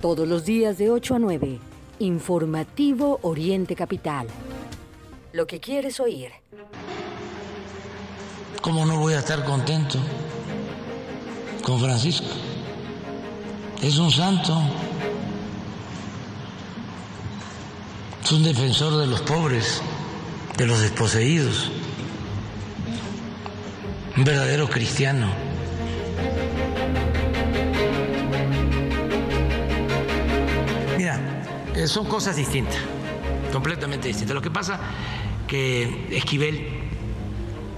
Todos los días de 8 a 9. Informativo Oriente Capital. Lo que quieres oír. ¿Cómo no voy a estar contento con Francisco? Es un santo. Es un defensor de los pobres, de los desposeídos. Un verdadero cristiano. Son cosas distintas, completamente distintas. Lo que pasa que Esquivel,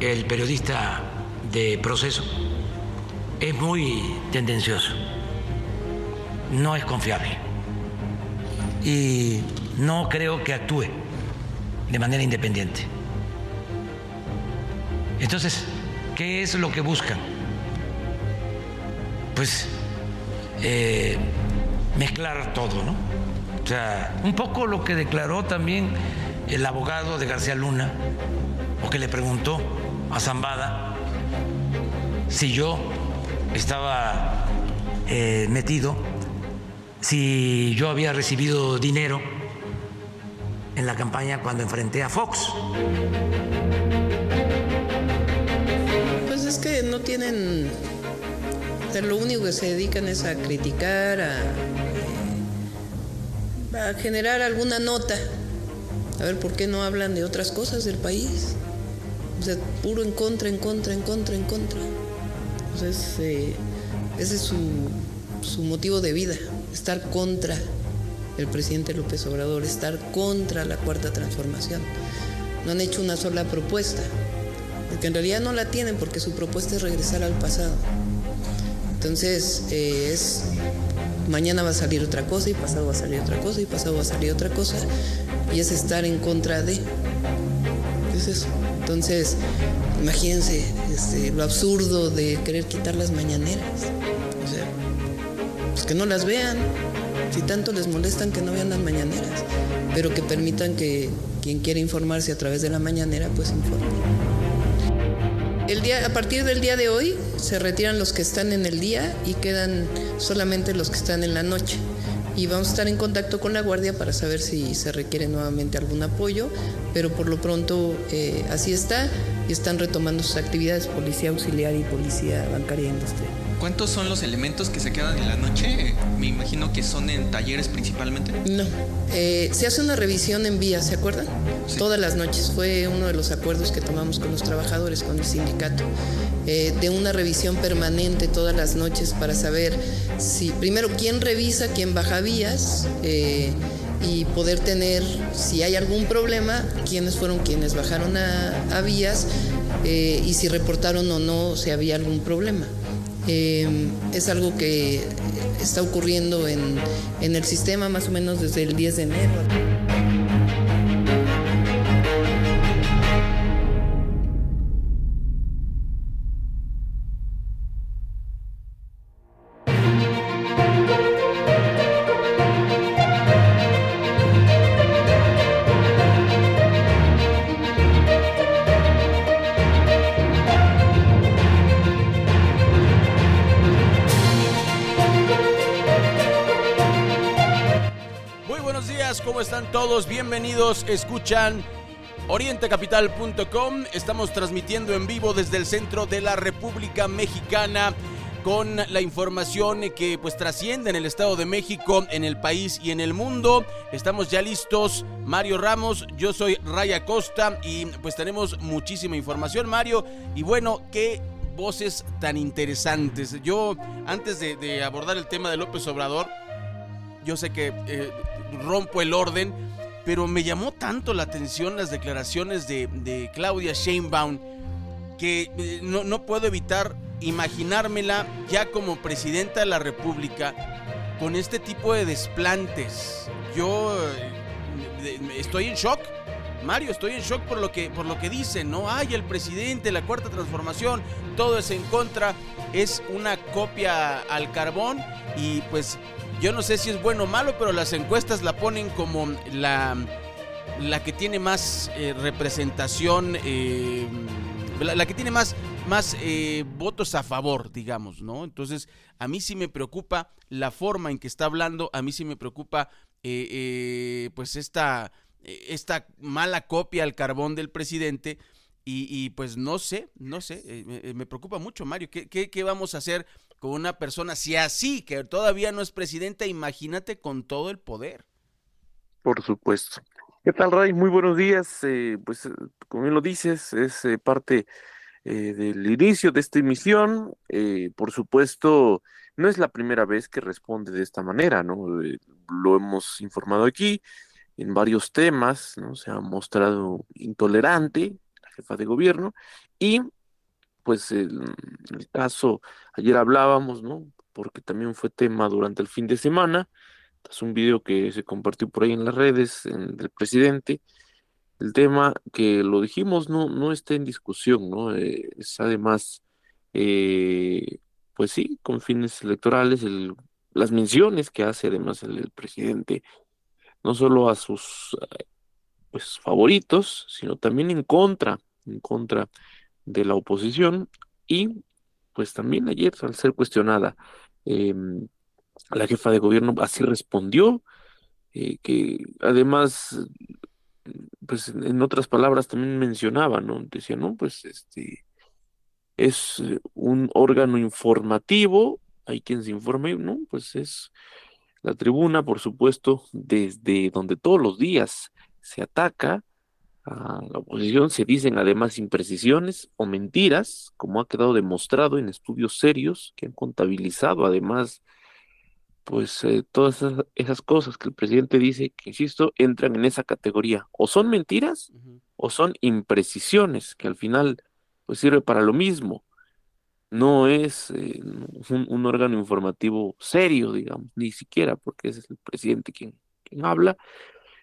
el periodista de proceso, es muy tendencioso, no es confiable y no creo que actúe de manera independiente. Entonces, ¿qué es lo que buscan? Pues eh, mezclar todo, ¿no? O sea, un poco lo que declaró también el abogado de García Luna, o que le preguntó a Zambada si yo estaba eh, metido, si yo había recibido dinero en la campaña cuando enfrenté a Fox. Pues es que no tienen, lo único que se dedican es a criticar, a, a generar alguna nota. A ver, ¿por qué no hablan de otras cosas del país? O sea, puro en contra, en contra, en contra, en contra. Entonces, eh, ese es su, su motivo de vida, estar contra el presidente López Obrador, estar contra la cuarta transformación. No han hecho una sola propuesta, porque en realidad no la tienen porque su propuesta es regresar al pasado. Entonces, eh, es mañana va a salir otra cosa y pasado va a salir otra cosa y pasado va a salir otra cosa y es estar en contra de. Es eso. Entonces, imagínense este, lo absurdo de querer quitar las mañaneras. O sea, pues que no las vean. Si tanto les molestan que no vean las mañaneras, pero que permitan que quien quiera informarse a través de la mañanera, pues informe. El día, a partir del día de hoy se retiran los que están en el día y quedan solamente los que están en la noche. Y vamos a estar en contacto con la Guardia para saber si se requiere nuevamente algún apoyo, pero por lo pronto eh, así está y están retomando sus actividades policía auxiliar y policía bancaria e industrial. ¿Cuántos son los elementos que se quedan en la noche? Me imagino que son en talleres principalmente. No, eh, se hace una revisión en vías, ¿se acuerdan? Todas las noches. Fue uno de los acuerdos que tomamos con los trabajadores, con el sindicato, eh, de una revisión permanente todas las noches para saber si, primero, quién revisa, quién baja vías. Eh, y poder tener, si hay algún problema, quiénes fueron quienes bajaron a, vías y si reportaron o no si había algún problema. Eh, es algo que está ocurriendo en, en el sistema más o menos desde el 10 de enero. Todos bienvenidos, escuchan orientecapital.com, estamos transmitiendo en vivo desde el centro de la República Mexicana con la información que pues trasciende en el Estado de México, en el país y en el mundo. Estamos ya listos, Mario Ramos, yo soy Raya Costa y pues tenemos muchísima información, Mario, y bueno, qué voces tan interesantes. Yo, antes de, abordar el tema de López Obrador, yo sé que eh, rompo el orden, pero me llamó tanto la atención las declaraciones de, Claudia Sheinbaum que eh, no, puedo evitar imaginármela ya como presidenta de la República con este tipo de desplantes. Yo eh, estoy en shock. Mario, estoy en shock por lo que por lo que dicen, ¿no? Ay, el presidente, la cuarta transformación, todo es en contra, es una copia al carbón y pues yo no sé si es bueno o malo, pero las encuestas la ponen como la, la que tiene más eh, representación eh, la, que tiene más, más eh, votos a favor, digamos, ¿no? Entonces, a mí sí me preocupa la forma en que está hablando, a mí sí me preocupa, eh, eh, pues, esta, esta mala copia al carbón del presidente. Y, pues no sé, no sé, me, preocupa mucho, Mario. ¿Qué, ¿Qué, vamos a hacer con una persona, si así, que todavía no es presidenta, imagínate con todo el poder? Por supuesto. ¿Qué tal, Ray? Muy buenos días. Eh, pues, eh, como bien lo dices, es eh, parte del inicio de esta emisión. por supuesto, no es la primera vez que responde de esta manera, ¿no? lo hemos informado aquí en varios temas, ¿no? Se ha mostrado intolerante jefa de gobierno y, pues, el, el caso, ayer hablábamos, ¿no? Porque también fue tema durante el fin de semana es un video que se compartió por ahí en las redes del presidente. El tema que lo dijimos no, no está en discusión, ¿no? Eh, es además, eh, pues sí, con fines electorales, el, las menciones que hace además el, presidente, no solo a sus pues favoritos, sino también en contra, en contra de la oposición y pues también ayer al ser cuestionada eh, la jefa de gobierno así respondió, eh, que además, pues en otras palabras también mencionaba, ¿no? Decía, no, pues este es un órgano informativo, hay quien se informe, ¿no? Pues es la tribuna, por supuesto, desde donde todos los días se ataca a la oposición, se dicen además imprecisiones o mentiras, como ha quedado demostrado en estudios serios que han contabilizado además pues eh, todas esas, cosas que el presidente dice, que insisto, entran en esa categoría. O son mentiras o son imprecisiones, que al final pues sirve para lo mismo. No es eh, un, órgano informativo serio, digamos, ni siquiera, porque ese es el presidente quien, quien habla.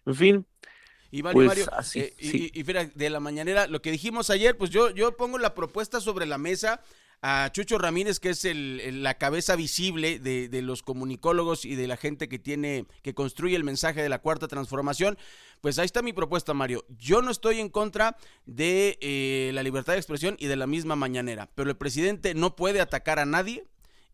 En fin, y Mario, pues, así, eh, y, y, de la mañanera, lo que dijimos ayer, pues yo, yo pongo la propuesta sobre la mesa a Chucho Ramírez, que es el, la cabeza visible de, los comunicólogos y de la gente que tiene, que construye el mensaje de la cuarta transformación. Pues ahí está mi propuesta, Mario. Yo no estoy en contra de eh, la libertad de expresión y de la misma mañanera, pero el presidente no puede atacar a nadie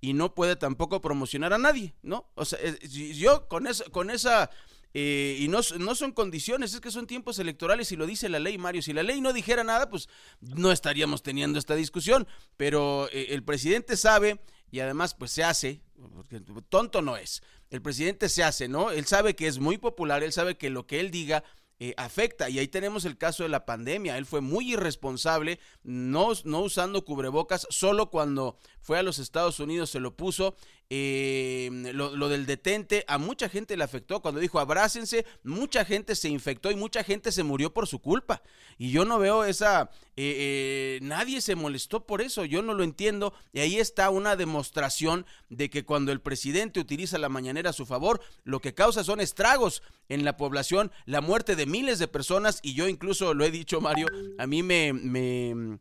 y no puede tampoco promocionar a nadie, ¿no? O sea, eh, yo con esa, con esa eh, y no, no, son condiciones, es que son tiempos electorales y lo dice la ley, Mario. Si la ley no dijera nada, pues no estaríamos teniendo esta discusión. Pero eh, el presidente sabe y además pues se hace, porque tonto no es. El presidente se hace, ¿no? Él sabe que es muy popular, él sabe que lo que él diga eh, afecta. Y ahí tenemos el caso de la pandemia. Él fue muy irresponsable, no, no usando cubrebocas, solo cuando fue a los Estados Unidos se lo puso eh, lo, del detente a mucha gente le afectó. Cuando dijo abrácense, mucha gente se infectó y mucha gente se murió por su culpa. Y yo no veo esa... Eh, eh, nadie se molestó por eso, yo no lo entiendo. Y ahí está una demostración de que cuando el presidente utiliza la mañanera a su favor, lo que causa son estragos en la población, la muerte de miles de personas. Y yo incluso lo he dicho, Mario, a mí me... me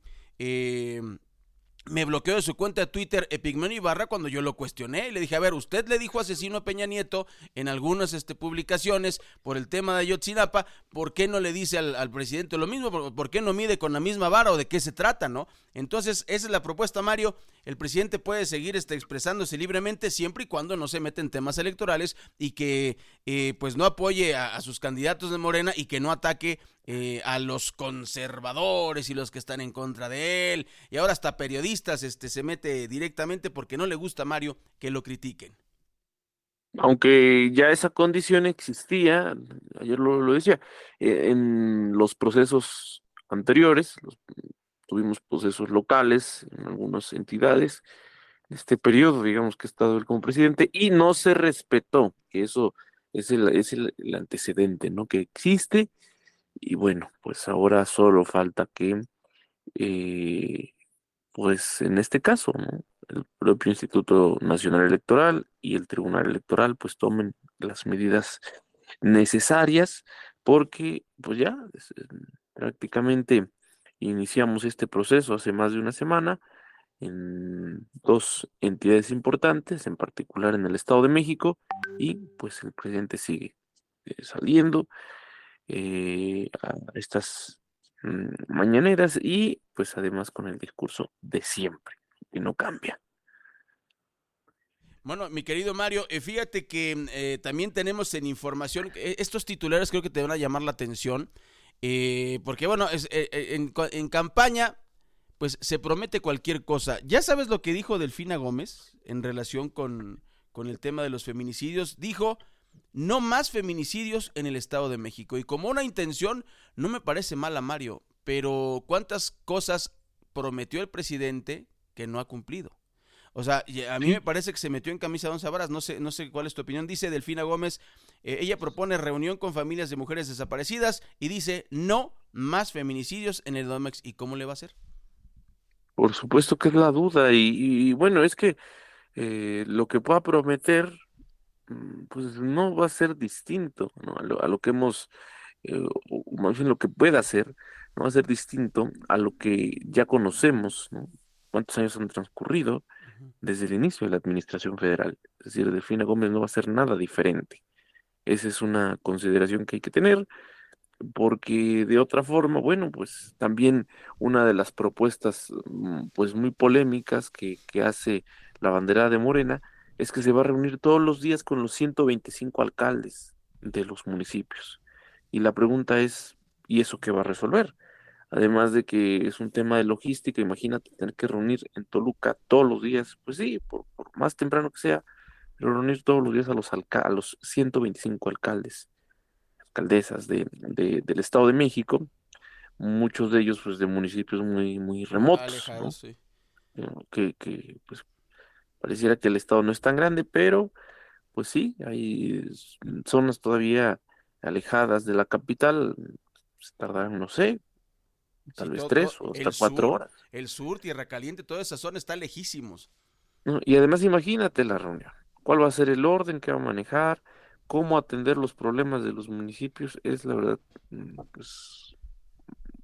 me bloqueó de su cuenta de Twitter Epigmenio Ibarra cuando yo lo cuestioné y le dije, a ver, usted le dijo asesino a Peña Nieto en algunas este, publicaciones por el tema de Ayotzinapa, ¿por qué no le dice al, presidente lo mismo? ¿Por, qué no mide con la misma vara o de qué se trata, no? Entonces, esa es la propuesta, Mario. El presidente puede seguir este, expresándose libremente siempre y cuando no se mete en temas electorales y que eh, pues no apoye a, a sus candidatos de Morena y que no ataque eh, a los conservadores y los que están en contra de él. Y ahora hasta periodistas este, se mete directamente porque no le gusta a Mario que lo critiquen. Aunque ya esa condición existía, ayer lo, decía, eh, en los procesos anteriores, tuvimos procesos locales en algunas entidades, este periodo, digamos que he estado él como presidente, y no se respetó, que eso es el, es el antecedente, ¿no? Que existe y bueno, pues ahora solo falta que, eh, pues en este caso, el propio Instituto Nacional Electoral y el Tribunal Electoral pues tomen las medidas necesarias porque pues ya prácticamente iniciamos este proceso hace más de una semana en dos entidades importantes, en particular en el Estado de México, y pues el presidente sigue eh, saliendo, eh, a estas mañaneras y pues además con el discurso de siempre, que no cambia. Bueno, mi querido Mario, eh, fíjate que eh, también tenemos en información, eh, estos titulares creo que te van a llamar la atención, porque bueno, es, en, en, campaña, pues se promete cualquier cosa. ¿Ya sabes lo que dijo Delfina Gómez en relación con, con el tema de los feminicidios? Dijo, no más feminicidios en el Estado de México. Y como una intención, no me parece mala, Mario, pero ¿cuántas cosas prometió el presidente que no ha cumplido? O sea, a mí me parece que se metió en camisa de once varas, no sé, no sé cuál es tu opinión. Dice Delfina Gómez, eh, ella propone reunión con familias de mujeres desaparecidas y dice no más feminicidios en el Domex. ¿Y cómo le va a hacer? Por supuesto que es la duda y, bueno, es que eh, lo que pueda prometer, pues no va a ser distinto ¿no? a, lo, que hemos, eh, más bien lo que pueda hacer, no va a ser distinto a lo que ya conocemos, ¿no? ¿Cuántos años han transcurrido? desde el inicio de la administración federal. Es decir, Delfina Gómez no va a ser nada diferente. Esa es una consideración que hay que tener, porque de otra forma, bueno, pues también una de las propuestas mm, pues muy polémicas que, que hace la bandera de Morena es que se va a reunir todos los días con los 125 alcaldes de los municipios. Y la pregunta es, ¿y eso qué va a resolver? además de que es un tema de logística, imagínate tener que reunir en Toluca todos los días, pues sí, por, más temprano que sea, pero reunir todos los días a los, a los 125 alcaldes, alcaldesas de, del Estado de México, muchos de ellos pues de municipios muy, muy remotos, que, que pues pareciera que el Estado no es tan grande, pero pues sí, hay zonas todavía alejadas de la capital, se tardarán, no sé, tal vez tres o hasta cuatro horas. El sur, Tierra Caliente, toda esa zona está lejísimos. y además imagínate la reunión. ¿Cuál va a ser el orden que va a manejar? ¿Cómo atender los problemas de los municipios? Es la verdad mm, pues,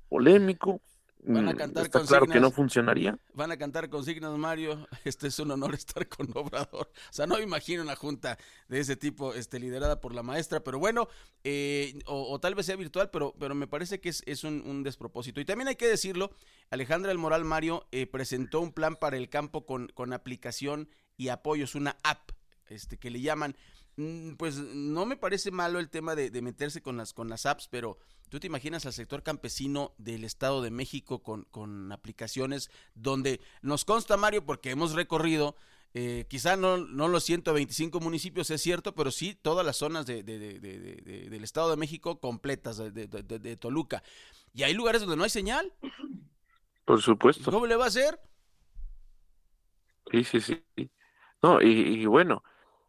polémico, Van a mm, cantar Está claro que no funcionaría. Van a cantar consignas, Mario. Este es un honor estar con Obrador. O sea, no me imagino una junta de ese tipo este, liderada por la maestra, pero bueno, eh, o, tal vez sea virtual, pero, pero me parece que es, un, despropósito. Y también hay que decirlo, Alejandra El Moral Mario eh, presentó un plan para el campo con, con aplicación y apoyos, una app este, que le llaman. Mm, pues no me parece malo el tema de, de meterse con las, con las apps, pero ¿Tú te imaginas al sector campesino del Estado de México con, con aplicaciones donde nos consta, Mario, porque hemos recorrido, eh, quizá no, no los 125 municipios, es cierto, pero sí todas las zonas de, del Estado de México completas, de, Toluca. Y hay lugares donde no hay señal. Por supuesto. ¿Cómo le va a hacer? Sí, sí, sí. No, y, bueno,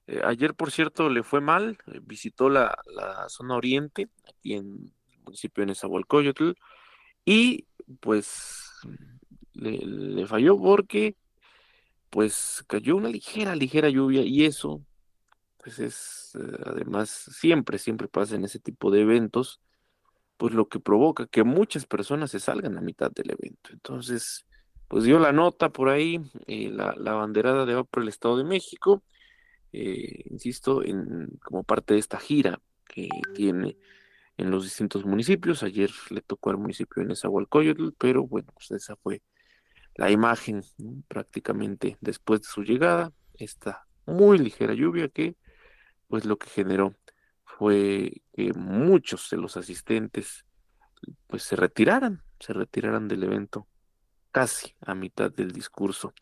eh, ayer, por cierto, le fue mal, eh, visitó la, la zona oriente, aquí en municipio de Nezahualcóyotl, y pues le, falló porque pues cayó una ligera, ligera lluvia y eso pues es eh, además siempre, siempre pasa en ese tipo de eventos, pues lo que provoca que muchas personas se salgan a mitad del evento. Entonces, pues dio la nota por ahí, la, la, banderada de va por el Estado de México, eh, insisto, en, como parte de esta gira que tiene en los distintos municipios. Ayer le tocó al municipio de Nezahualcóyotl, pero bueno, pues esa fue la imagen prácticamente después de su llegada, esta muy ligera lluvia que pues lo que generó fue que muchos de los asistentes pues se retiraran, se retiraran del evento casi a mitad del discurso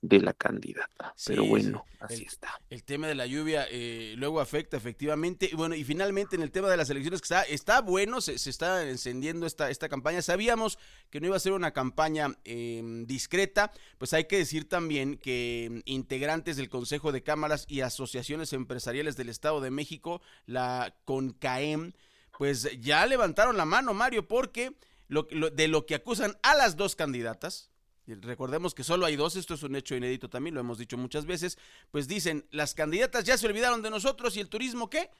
de la candidata. Pero bueno, así está. El tema de la lluvia eh, luego afecta efectivamente. Y bueno, y finalmente en el tema de las elecciones, que está, está bueno, se, está encendiendo esta, esta campaña. Sabíamos que no iba a ser una campaña em, discreta, pues hay que decir también que em, integrantes del Consejo de Cámaras y Asociaciones Empresariales del Estado de México, la CONCAEM, pues ya levantaron la mano, Mario, porque lo, de lo que acusan a las dos candidatas, recordemos que solo hay dos, esto es un hecho inédito también, lo hemos dicho muchas veces, pues dicen, las candidatas ya se olvidaron de nosotros y el turismo qué?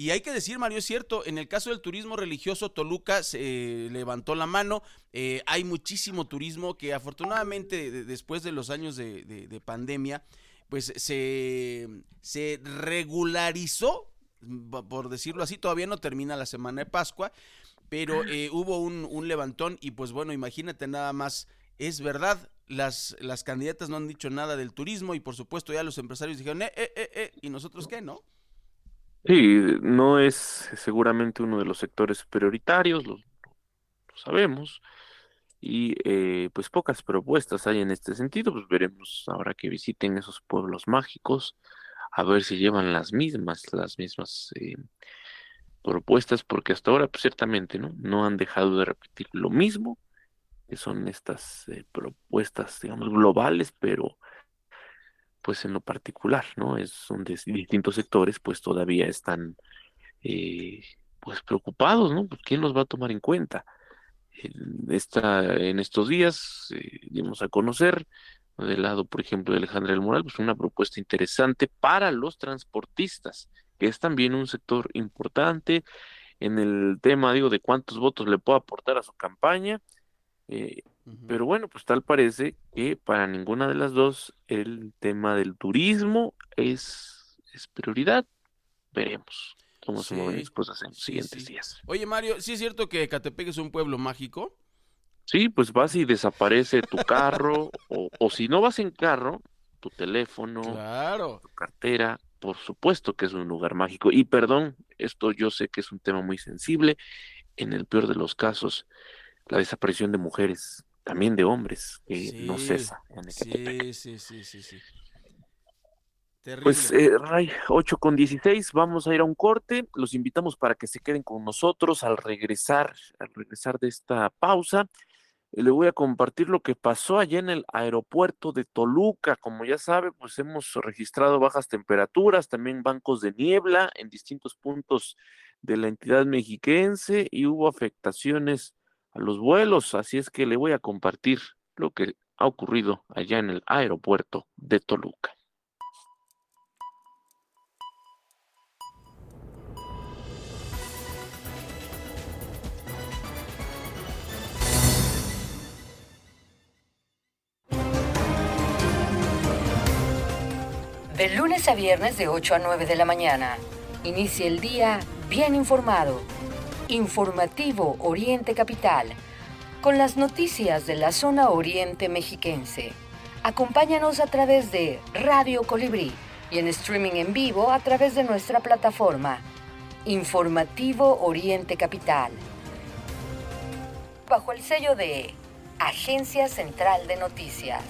Y hay que decir, Mario, es cierto, en el caso del turismo religioso, Toluca se levantó la mano, eh, hay muchísimo turismo que afortunadamente después de los años de, pandemia, pues se, se regularizó, por decirlo así, todavía no termina la semana de Pascua, pero eh, hubo un, un, levantón y pues bueno, imagínate nada más, es verdad, las, las candidatas no han dicho nada del turismo y por supuesto ya los empresarios dijeron, eh, eh, eh, eh ¿y nosotros qué, no? Sí, no es seguramente uno de los sectores prioritarios, lo, sabemos, y eh, pues pocas propuestas hay en este sentido, pues veremos ahora que visiten esos pueblos mágicos, a ver si llevan las mismas, las mismas eh, propuestas, porque hasta ahora pues, ciertamente no, no han dejado de repetir lo mismo, que son estas eh, propuestas, digamos, globales, pero pues en lo particular, ¿no? Es, son de distintos sectores, pues todavía están pues preocupados, ¿no? Pues quién los va a tomar en cuenta esta, en estos días eh, dimos a conocer del lado, por ejemplo, de Alejandra del Moral, pues una propuesta interesante para los transportistas, que es también un sector importante en el tema, digo, de cuántos votos le puedo aportar a su campaña. Eh, pero bueno, pues tal parece que para ninguna de las dos el tema del turismo es, es prioridad. Veremos cómo se mueven las cosas en los siguientes días. Oye, Mario, ¿sí es cierto que Catepec es un pueblo mágico? Sí, pues vas y desaparece tu carro, o, si no vas en carro, tu teléfono, tu cartera, por supuesto que es un lugar mágico. Y perdón, esto yo sé que es un tema muy sensible. En el peor de los casos, la desaparición de mujeres, también de hombres, que no cesa en sí, sí, sí, sí, sí. Pues, eh, Ray, 8 con 16, vamos a ir a un corte. Los invitamos para que se queden con nosotros al regresar, al regresar de esta pausa. Le voy a compartir lo que pasó allá en el aeropuerto de Toluca. Como ya sabe, pues hemos registrado bajas temperaturas, también bancos de niebla en distintos puntos de la entidad mexiquense y hubo afectaciones los vuelos. Así es que le voy a compartir lo que ha ocurrido allá en el aeropuerto de Toluca. De lunes a viernes de 8 a 9 de la mañana. Inicia el día bien informado. Informativo Oriente Capital. Con las noticias de la zona oriente mexiquense. Acompáñanos a través de Radio Colibrí y en streaming en vivo a través de nuestra plataforma. Informativo Oriente Capital. Bajo el sello de Agencia Central de Noticias.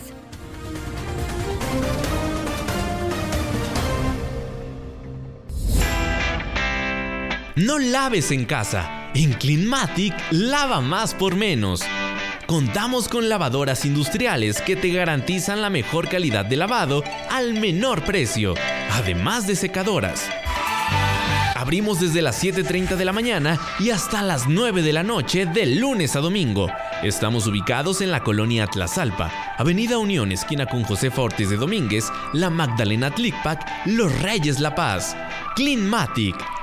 No laves en casa. En Cleanmatic lava más por menos. Contamos con lavadoras industriales que te garantizan la mejor calidad de lavado al menor precio, además de secadoras. Abrimos desde las 7.30 de la mañana y hasta las 9 de la noche de lunes a domingo. Estamos ubicados en la colonia Tlazalpa, Avenida Unión, esquina con José Fortes de Domínguez, La Magdalena Tlicpac, Los Reyes La Paz. Cleanmatic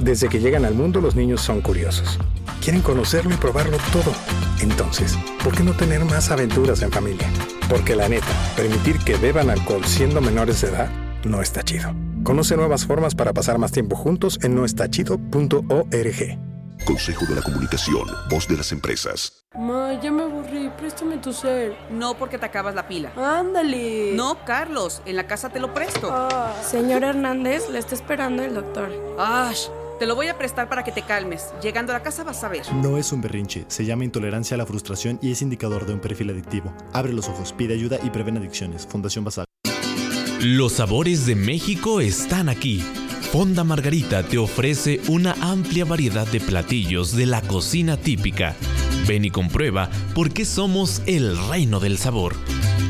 Desde que llegan al mundo los niños son curiosos. Quieren conocerlo y probarlo todo. Entonces, ¿por qué no tener más aventuras en familia? Porque la neta, permitir que beban alcohol siendo menores de edad no está chido. Conoce nuevas formas para pasar más tiempo juntos en noestachido.org. Consejo de la Comunicación, voz de las empresas. Ma, ya me aburrí, préstame tu cel. No, porque te acabas la pila. Ándale. No, Carlos, en la casa te lo presto. Ah. Señor Hernández, le está esperando el doctor. ¡Ash! Te lo voy a prestar para que te calmes. Llegando a la casa vas a ver. No es un berrinche, se llama intolerancia a la frustración y es indicador de un perfil adictivo. Abre los ojos, pide ayuda y prevén adicciones. Fundación Basal. Los sabores de México están aquí. Fonda Margarita te ofrece una amplia variedad de platillos de la cocina típica. Ven y comprueba por qué somos el reino del sabor.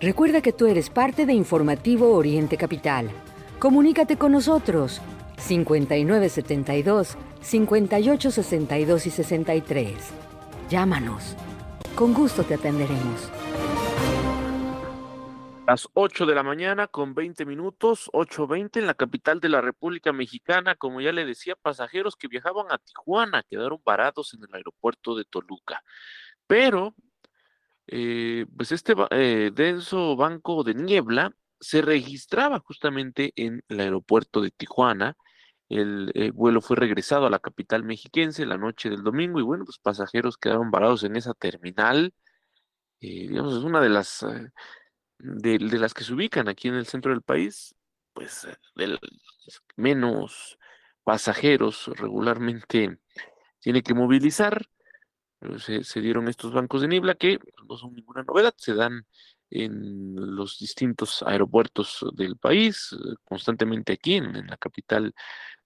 Recuerda que tú eres parte de Informativo Oriente Capital. Comunícate con nosotros 5972 5862 y 63. Llámanos. Con gusto te atenderemos. Las 8 de la mañana con 20 minutos, 8.20 en la capital de la República Mexicana. Como ya le decía, pasajeros que viajaban a Tijuana quedaron varados en el aeropuerto de Toluca. Pero eh, pues este eh, denso banco de niebla se registraba justamente en el aeropuerto de Tijuana. El, eh, vuelo fue regresado a la capital mexiquense la noche del domingo y bueno, pues pasajeros quedaron varados en esa terminal. digamos, es una de las de, de, las que se ubican aquí en el centro del país, pues del, menos pasajeros regularmente tiene que movilizar se, dieron estos bancos de niebla que no son ninguna novedad, se dan en los distintos aeropuertos del país, eh, constantemente aquí en, la capital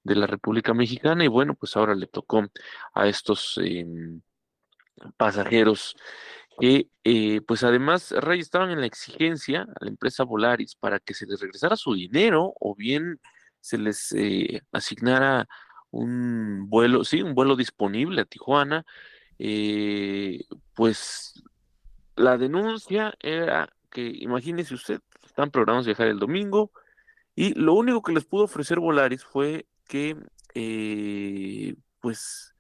de la República Mexicana, y bueno, pues ahora le tocó a estos em, pasajeros que, eh, pues además, Rey, estaban en la exigencia a la empresa Volaris para que se les regresara su dinero o bien se les eh, asignara un vuelo, sí, un vuelo disponible a Tijuana, eh, pues la denuncia era que, imagínese usted, están programados viajar el domingo y lo único que les pudo ofrecer Volaris fue que, eh, pues,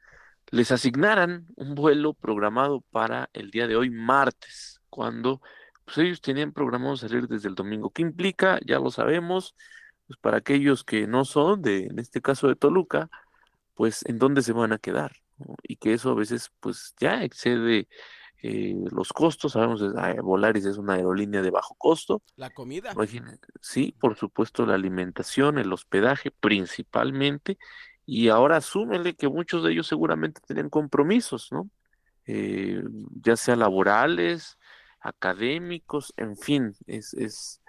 les asignaran un vuelo programado para el día de hoy, martes, cuando pues, ellos tenían programado salir desde el domingo. ¿Qué implica? Ya lo sabemos, pues para aquellos que no son de, en este caso de Toluca, pues en dónde se van a quedar y que eso a veces pues ya excede eh, los costos, sabemos que Volaris es una aerolínea de bajo costo. La comida. sí, por supuesto la alimentación, el hospedaje principalmente, y ahora asúmele que muchos de ellos seguramente tienen compromisos, ¿no? Eh, ya sea laborales, académicos, en fin, es, es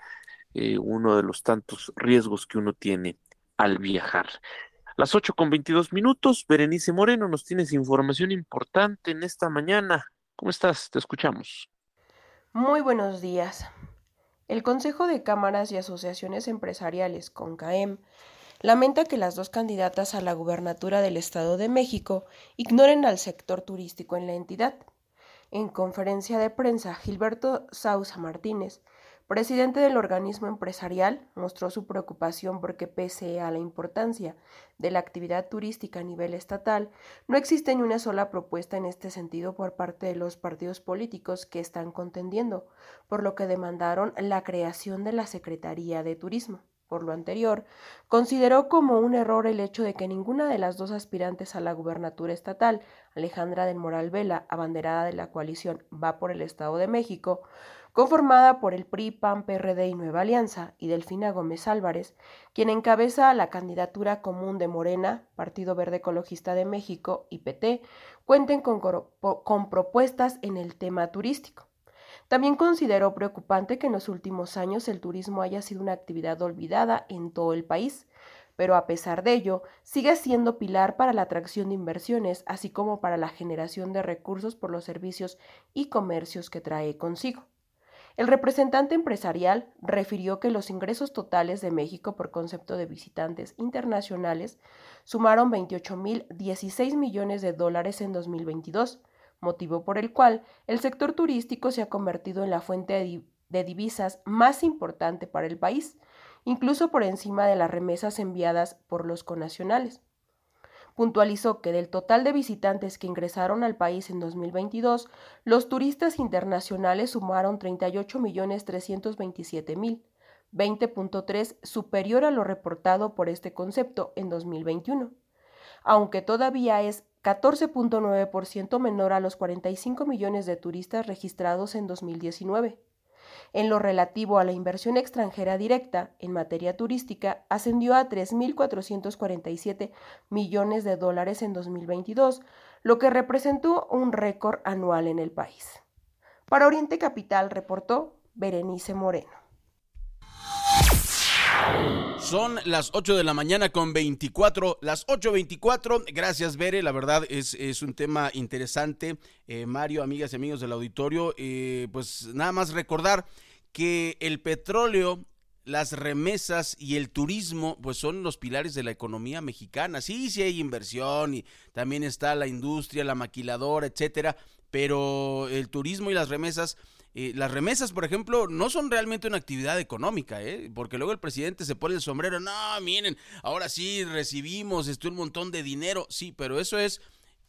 eh, uno de los tantos riesgos que uno tiene al viajar. Las 8 con 22 minutos, Berenice Moreno, nos tienes información importante en esta mañana. ¿Cómo estás? Te escuchamos. Muy buenos días. El Consejo de Cámaras y Asociaciones Empresariales, CONCAEM, lamenta que las dos candidatas a la gubernatura del Estado de México ignoren al sector turístico en la entidad. En conferencia de prensa, Gilberto Sausa Martínez, presidente del organismo empresarial, mostró su preocupación porque pese a la importancia de la actividad turística a nivel estatal, no existe ni una sola propuesta en este sentido por parte de los partidos políticos que están contendiendo, por lo que demandaron la creación de la Secretaría de Turismo. Por lo anterior, consideró como un error el hecho de que ninguna de las dos aspirantes a la gubernatura estatal, Alejandra del Moral Vela, abanderada de la coalición Va por el Estado de México, conformada por el PRI, PAN, PRD y Nueva Alianza, y Delfina Gómez Álvarez, quien encabeza la candidatura común de Morena, Partido Verde Ecologista de México y PT, cuenten con, con propuestas en el tema turístico. También consideró preocupante que en los últimos años el turismo haya sido una actividad olvidada en todo el país, pero a pesar de ello, sigue siendo pilar para la atracción de inversiones, así como para la generación de recursos por los servicios y comercios que trae consigo. El representante empresarial refirió que los ingresos totales de México por concepto de visitantes internacionales sumaron 28.016 millones de dólares en 2022, motivo por el cual el sector turístico se ha convertido en la fuente de divisas más importante para el país, incluso por encima de las remesas enviadas por los conacionales puntualizó que del total de visitantes que ingresaron al país en 2022, los turistas internacionales sumaron 38.327.000, 20.3 superior a lo reportado por este concepto en 2021, aunque todavía es 14.9% menor a los 45 millones de turistas registrados en 2019. En lo relativo a la inversión extranjera directa en materia turística ascendió a 3.447 millones de dólares en 2022, lo que representó un récord anual en el país. Para Oriente Capital reportó Berenice Moreno. Son las 8 de la mañana con 24, las 8.24. Gracias, Bere. La verdad es, es un tema interesante. Eh, Mario, amigas y amigos del auditorio, eh, pues nada más recordar que el petróleo las remesas y el turismo, pues son los pilares de la economía mexicana. Sí, sí hay inversión y también está la industria, la maquiladora, etcétera, pero el turismo y las remesas eh, las remesas, por ejemplo, no son realmente una actividad económica, ¿eh? porque luego el presidente se pone el sombrero, no, miren, ahora sí recibimos esto un montón de dinero, sí, pero eso es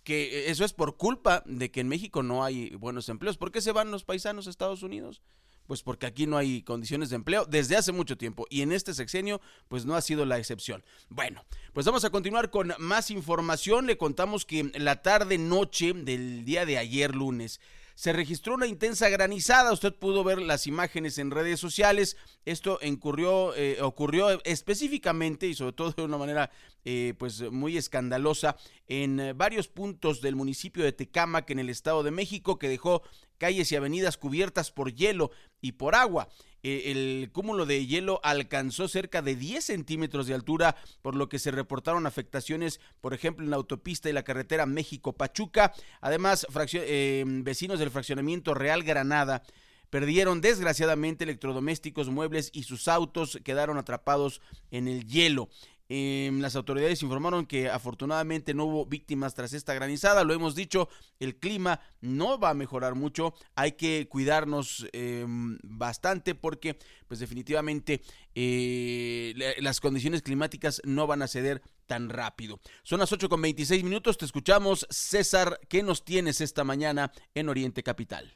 que eso es por culpa de que en México no hay buenos empleos. ¿Por qué se van los paisanos a Estados Unidos? Pues porque aquí no hay condiciones de empleo desde hace mucho tiempo y en este sexenio pues no ha sido la excepción. Bueno, pues vamos a continuar con más información. Le contamos que la tarde noche del día de ayer lunes se registró una intensa granizada. Usted pudo ver las imágenes en redes sociales. Esto incurrió, eh, ocurrió específicamente y sobre todo de una manera eh, pues muy escandalosa en eh, varios puntos del municipio de Tecámac en el Estado de México que dejó calles y avenidas cubiertas por hielo y por agua. Eh, el cúmulo de hielo alcanzó cerca de 10 centímetros de altura, por lo que se reportaron afectaciones, por ejemplo, en la autopista y la carretera México-Pachuca. Además, eh, vecinos del fraccionamiento Real Granada perdieron desgraciadamente electrodomésticos, muebles y sus autos quedaron atrapados en el hielo. Em, las autoridades informaron que afortunadamente no hubo víctimas tras esta granizada. Lo hemos dicho, el clima no va a mejorar mucho. Hay que cuidarnos em, bastante porque, pues definitivamente, eh, las condiciones climáticas no van a ceder tan rápido. Son las 8 con 26 minutos. Te escuchamos, César. ¿Qué nos tienes esta mañana en Oriente Capital?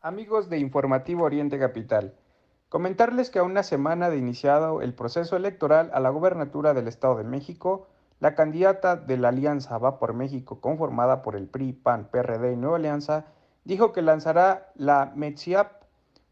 Amigos de Informativo Oriente Capital. Comentarles que a una semana de iniciado el proceso electoral a la gobernatura del Estado de México, la candidata de la Alianza Va por México, conformada por el PRI, PAN, PRD y Nueva Alianza, dijo que lanzará la METSIAP,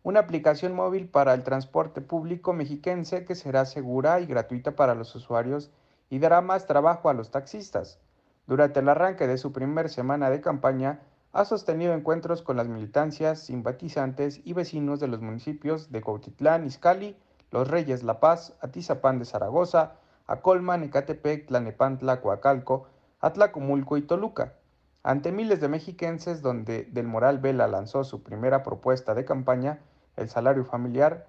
una aplicación móvil para el transporte público mexiquense que será segura y gratuita para los usuarios y dará más trabajo a los taxistas. Durante el arranque de su primer semana de campaña, ha sostenido encuentros con las militancias, simpatizantes y vecinos de los municipios de Cuautitlán, Izcalli, Los Reyes, La Paz, Atizapán de Zaragoza, Acolman, Ecatepec, Tlanepantla, Coacalco, Atlacomulco y Toluca. Ante miles de mexiquenses donde Del Moral Vela lanzó su primera propuesta de campaña, el salario familiar,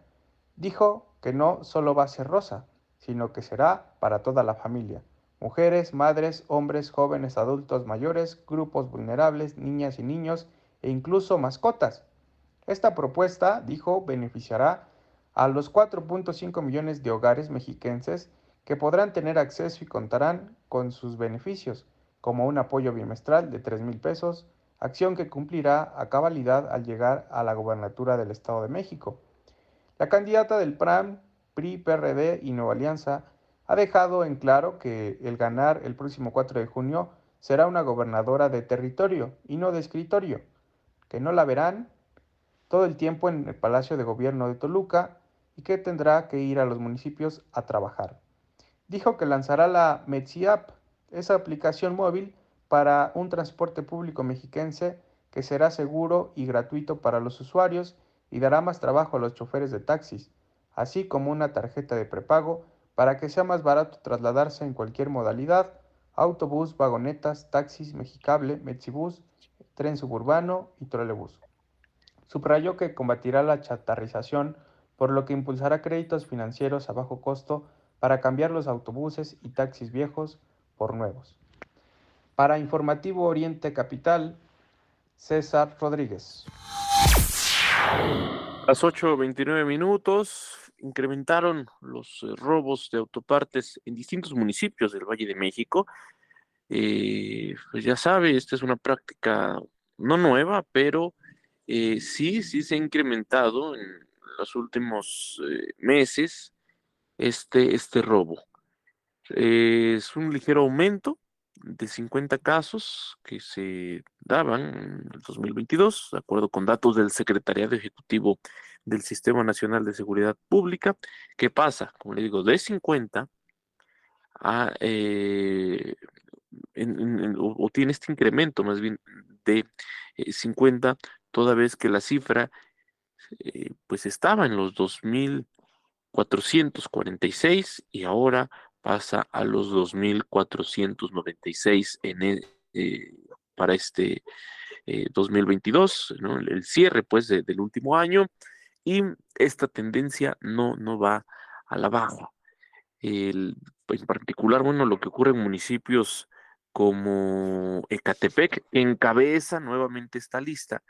dijo que no solo va a ser rosa, sino que será para toda la familia mujeres, madres, hombres, jóvenes, adultos, mayores, grupos vulnerables, niñas y niños e incluso mascotas. Esta propuesta, dijo, beneficiará a los 4.5 millones de hogares mexiquenses que podrán tener acceso y contarán con sus beneficios, como un apoyo bimestral de 3 mil pesos, acción que cumplirá a cabalidad al llegar a la gobernatura del Estado de México. La candidata del PRAM, PRI, PRD y Nueva Alianza ha dejado en claro que el ganar el próximo 4 de junio será una gobernadora de territorio y no de escritorio, que no la verán todo el tiempo en el Palacio de Gobierno de Toluca y que tendrá que ir a los municipios a trabajar. Dijo que lanzará la Metsiap, esa aplicación móvil para un transporte público mexiquense que será seguro y gratuito para los usuarios y dará más trabajo a los choferes de taxis, así como una tarjeta de prepago para que sea más barato trasladarse en cualquier modalidad, autobús, vagonetas, taxis, mexicable, mexibús, tren suburbano y trolebús. Subrayó que combatirá la chatarrización, por lo que impulsará créditos financieros a bajo costo para cambiar los autobuses y taxis viejos por nuevos. Para Informativo Oriente Capital, César Rodríguez. Las 8.29 minutos, incrementaron los eh, robos de autopartes en distintos municipios del Valle de México. Eh, pues ya sabe, esta es una práctica no nueva, pero eh, sí, sí se ha incrementado en los últimos meses este, este robo. es un ligero aumento de 50 casos que se daban en el 2022, de acuerdo con datos del Secretariado Ejecutivo del Sistema Nacional de Seguridad Pública, que pasa, como le digo, de 50 a, eh, o, tiene este incremento más bien de 50, toda vez que la cifra pues estaba en los 2.446 y ahora pasa a los 2.496 en el, para este 2022, ¿no? el cierre pues del último año y esta tendencia no, no va a la baja. El, en particular, bueno, lo que ocurre en municipios como Ecatepec encabeza nuevamente esta lista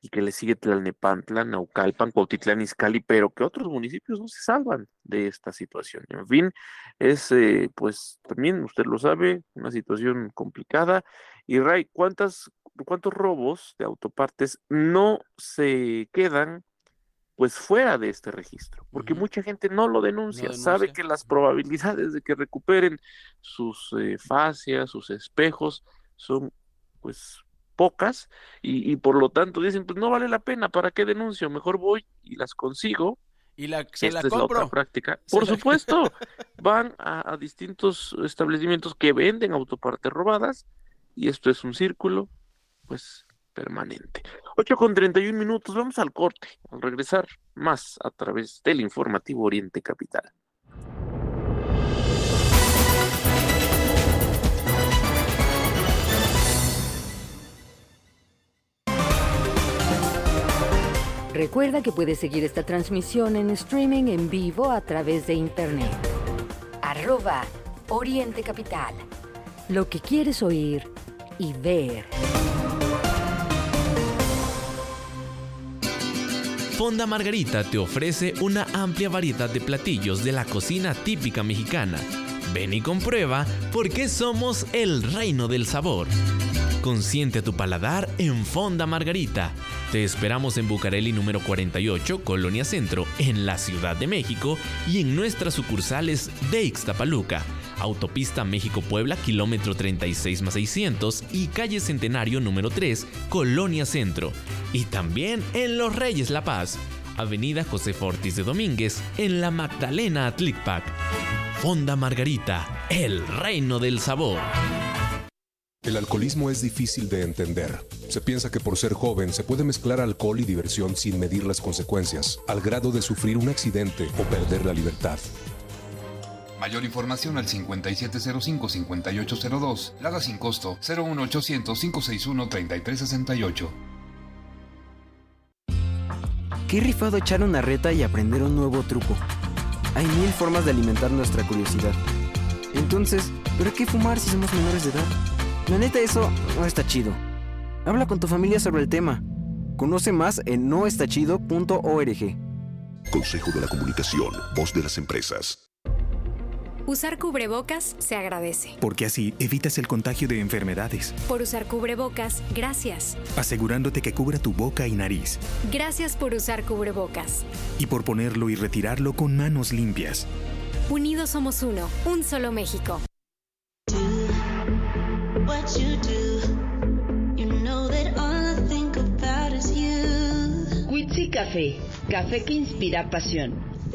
y que le sigue Tlalnepantla, Naucalpan, Cuautitlán, Izcalli, pero que otros municipios no se salvan de esta situación. En fin, es, eh, pues, también usted lo sabe, una situación complicada. Y Ray, ¿cuántas, ¿cuántos robos de autopartes no se quedan pues fuera de este registro, porque mucha gente no lo denuncia, sabe que las probabilidades de que recuperen sus eh, fascias, sus espejos, son pues pocas y, por lo tanto dicen, pues no vale la pena, ¿para qué denuncio? Mejor voy y las consigo. Y la, se Esta la es la otra práctica. Por supuesto, van a, a distintos establecimientos que venden autopartes robadas y esto es un círculo, pues permanente. 8 con 31 minutos, vamos al corte, al regresar más a través del informativo Oriente Capital. Recuerda que puedes seguir esta transmisión en streaming en vivo a través de internet. Arroba Oriente Capital. Lo que quieres oír y ver. Fonda Margarita te ofrece una amplia variedad de platillos de la cocina típica mexicana. Ven y comprueba por qué somos el reino del sabor. Consiente tu paladar en Fonda Margarita. Te esperamos en Bucareli número 48, Colonia Centro, en la Ciudad de México y en nuestras sucursales de Ixtapaluca, Autopista México-Puebla, kilómetro 36 más 600 y calle Centenario número 3, Colonia Centro. Y también en Los Reyes La Paz, Avenida José Fortis de Domínguez, en la Magdalena Atlicpac. Fonda Margarita, el reino del sabor. El alcoholismo es difícil de entender. Se piensa que por ser joven se puede mezclar alcohol y diversión sin medir las consecuencias, al grado de sufrir un accidente o perder la libertad. Mayor información al 5705-5802, Lada sin costo 01800-561-3368. Qué rifado echar una reta y aprender un nuevo truco. Hay mil formas de alimentar nuestra curiosidad. Entonces, ¿pero qué fumar si somos menores de edad? La neta, eso no está chido. Habla con tu familia sobre el tema. Conoce más en noestachido.org. Consejo de la Comunicación, voz de las empresas. Usar cubrebocas se agradece. Porque así evitas el contagio de enfermedades. Por usar cubrebocas, gracias. Asegurándote que cubra tu boca y nariz. Gracias por usar cubrebocas. Y por ponerlo y retirarlo con manos limpias. Unidos somos uno, un solo México. Quitsi Café, café que inspira pasión.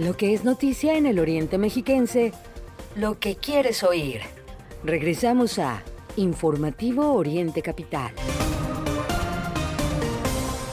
Lo que es noticia en el Oriente Mexiquense, lo que quieres oír. Regresamos a Informativo Oriente Capital.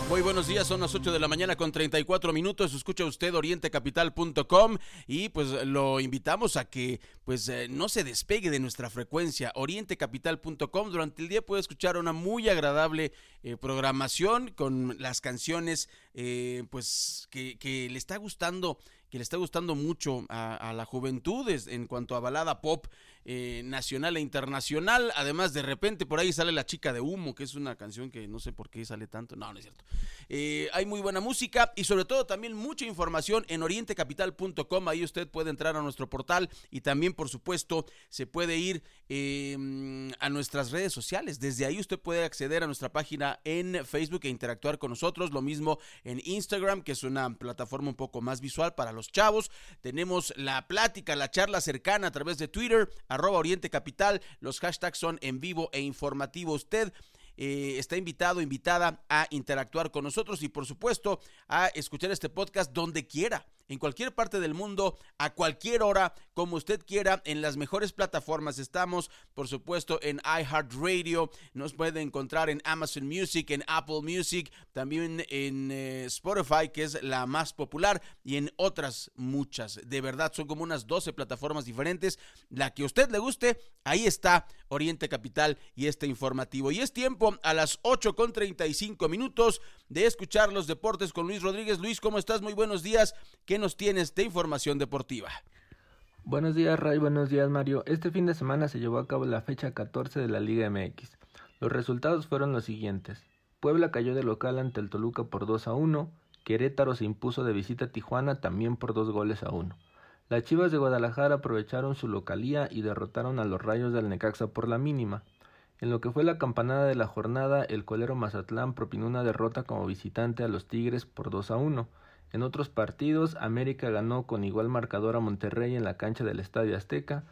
Muy buenos días, son las 8 de la mañana con 34 minutos. Escucha usted orientecapital.com y pues lo invitamos a que pues eh, no se despegue de nuestra frecuencia. Orientecapital.com durante el día puede escuchar una muy agradable eh, programación con las canciones eh, pues que, que, le está gustando que le está gustando mucho a, la juventud en cuanto a balada pop eh, nacional e internacional. Además, de repente por ahí sale La Chica de Humo, que es una canción que no sé por qué sale tanto. No, no es cierto. Eh, hay muy buena música y sobre todo también mucha información en orientecapital.com. Ahí usted puede entrar a nuestro portal y también, por supuesto, se puede ir em, a nuestras redes sociales. Desde ahí usted puede acceder a nuestra página en Facebook e interactuar con nosotros. Lo mismo en Instagram, que es una plataforma un poco más visual para los chavos. Tenemos la plática, la charla cercana a través de Twitter arroba Oriente Capital. Los hashtags son en vivo e informativo. Usted eh, está invitado, invitada a interactuar con nosotros y por supuesto a escuchar este podcast donde quiera en cualquier parte del mundo, a cualquier hora, como usted quiera, en las mejores plataformas. Estamos, por supuesto, en iHeartRadio. Nos puede encontrar en Amazon Music, en Apple Music, también en eh, Spotify, que es la más popular, y en otras muchas. De verdad, son como unas 12 plataformas diferentes. La que usted le guste, ahí está Oriente Capital y este informativo. Y es tiempo a las 8 con 35 minutos de escuchar los deportes con Luis Rodríguez. Luis, ¿cómo estás? Muy buenos días. ¿Qué nos tienes de información deportiva? Buenos días, Ray. Buenos días, Mario. Este fin de semana se llevó a cabo la fecha 14 de la Liga MX. Los resultados fueron los siguientes. Puebla cayó de local ante el Toluca por 2 a 1. Querétaro se impuso de visita a Tijuana también por dos goles a 1. Las Chivas de Guadalajara aprovecharon su localía y derrotaron a los Rayos del Necaxa por la mínima. En lo que fue la campanada de la jornada, el colero Mazatlán propinó una derrota como visitante a los Tigres por 2 a 1. En otros partidos, América ganó con igual marcador a Monterrey en la cancha del Estadio Azteca.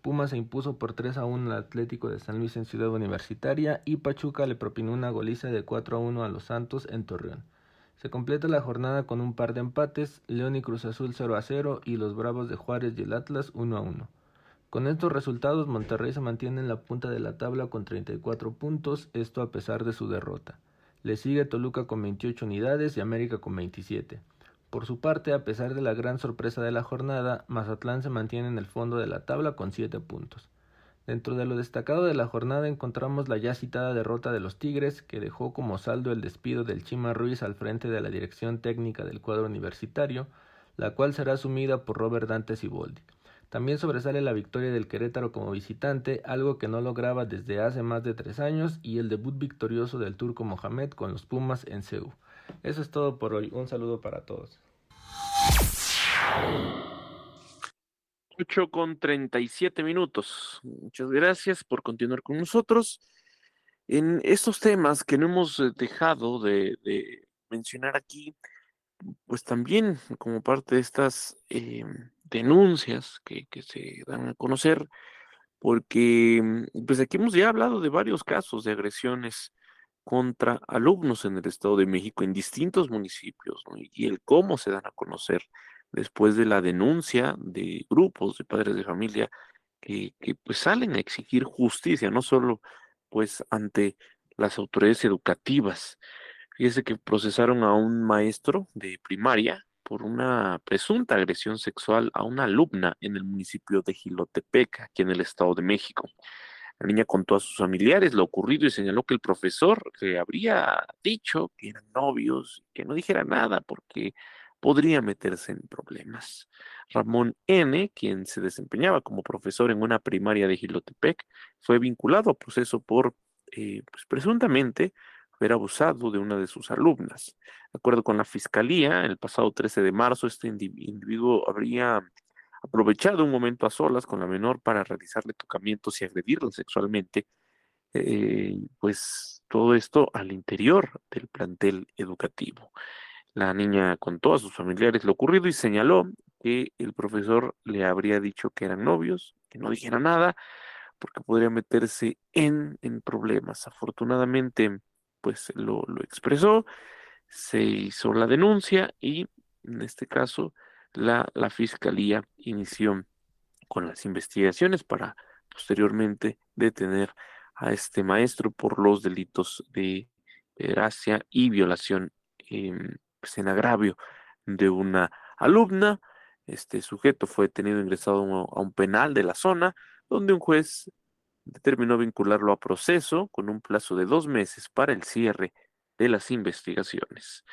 Pumas se impuso por 3 a 1 al Atlético de San Luis en Ciudad Universitaria y Pachuca le propinó una goliza de 4 a 1 a los Santos en Torreón. Se completa la jornada con un par de empates, León y Cruz Azul 0 a 0 y los Bravos de Juárez y el Atlas 1 a 1. Con estos resultados Monterrey se mantiene en la punta de la tabla con 34 puntos, esto a pesar de su derrota. Le sigue Toluca con 28 unidades y América con 27. Por su parte, a pesar de la gran sorpresa de la jornada, Mazatlán se mantiene en el fondo de la tabla con 7 puntos. Dentro de lo destacado de la jornada encontramos la ya citada derrota de los Tigres, que dejó como saldo el despido del Chima Ruiz al frente de la dirección técnica del cuadro universitario, la cual será asumida por Robert Dante Siboldi. También sobresale la victoria del Querétaro como visitante, algo que no lograba desde hace más de tres años, y el debut victorioso del turco Mohamed con los Pumas en Ceú. Eso es todo por hoy. Un saludo para todos. 8 con 37 minutos. Muchas gracias por continuar con nosotros en estos temas que no hemos eh, dejado de, mencionar aquí, pues también como parte de estas eh, denuncias que, que, se dan a conocer, porque mm, pues aquí hemos ya hablado de varios casos de agresiones contra alumnos en el Estado de México en distintos municipios y el cómo se dan a conocer después de la denuncia de grupos de padres de familia que, pues salen a exigir justicia, no solo pues ante las autoridades educativas. Fíjese que procesaron a un maestro de primaria por una presunta agresión sexual a una alumna en el municipio de Gilotepec, aquí en el Estado de México. La niña contó a sus familiares lo ocurrido y señaló que el profesor le habría dicho que eran novios, que no dijera nada porque podría meterse en problemas. Ramón N., quien se desempeñaba como profesor en una primaria de Gilotepec, fue vinculado a proceso por, eh, pues, presuntamente, haber abusado de una de sus alumnas. De acuerdo con la fiscalía, el pasado 13 de marzo, este individuo habría aprovechado un momento a solas con la menor para realizarle tocamientos y agredirla sexualmente, eh, pues todo esto al interior del plantel educativo. La niña contó a sus familiares lo ocurrido y señaló que el profesor le habría dicho que eran novios, que no dijera nada, porque podría meterse en, en problemas. Afortunadamente, pues lo, lo expresó, se hizo la denuncia y en este caso la, la fiscalía inició con las investigaciones para posteriormente detener a este maestro por los delitos de gracia y violación em, pues, en agravio de una alumna. Este sujeto fue detenido ingresado a un penal de la zona, donde un juez determinó vincularlo a proceso con un plazo de dos meses para el cierre de las investigaciones.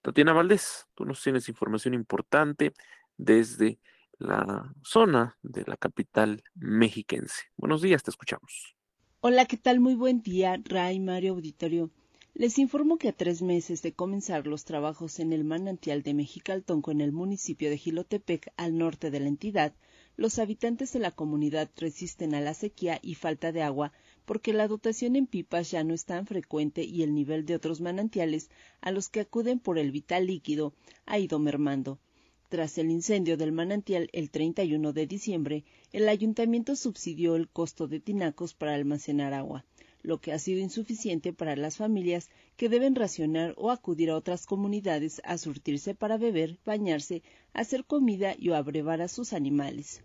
Tatiana Valdés, tú nos tienes información importante desde la zona de la capital mexiquense. Buenos días, te escuchamos. Hola, ¿qué tal? Muy buen día, Ray Mario Auditorio. Les informo que a tres meses de comenzar los trabajos en el manantial de Mexicaltonco en el municipio de Gilotepec, al norte de la entidad, los habitantes de la comunidad resisten a la sequía y falta de agua porque la dotación en pipas ya no es tan frecuente y el nivel de otros manantiales a los que acuden por el vital líquido ha ido mermando. Tras el incendio del manantial el 31 de diciembre, el ayuntamiento subsidió el costo de tinacos para almacenar agua, lo que ha sido insuficiente para las familias que deben racionar o acudir a otras comunidades a surtirse para beber, bañarse, hacer comida y abrevar a sus animales.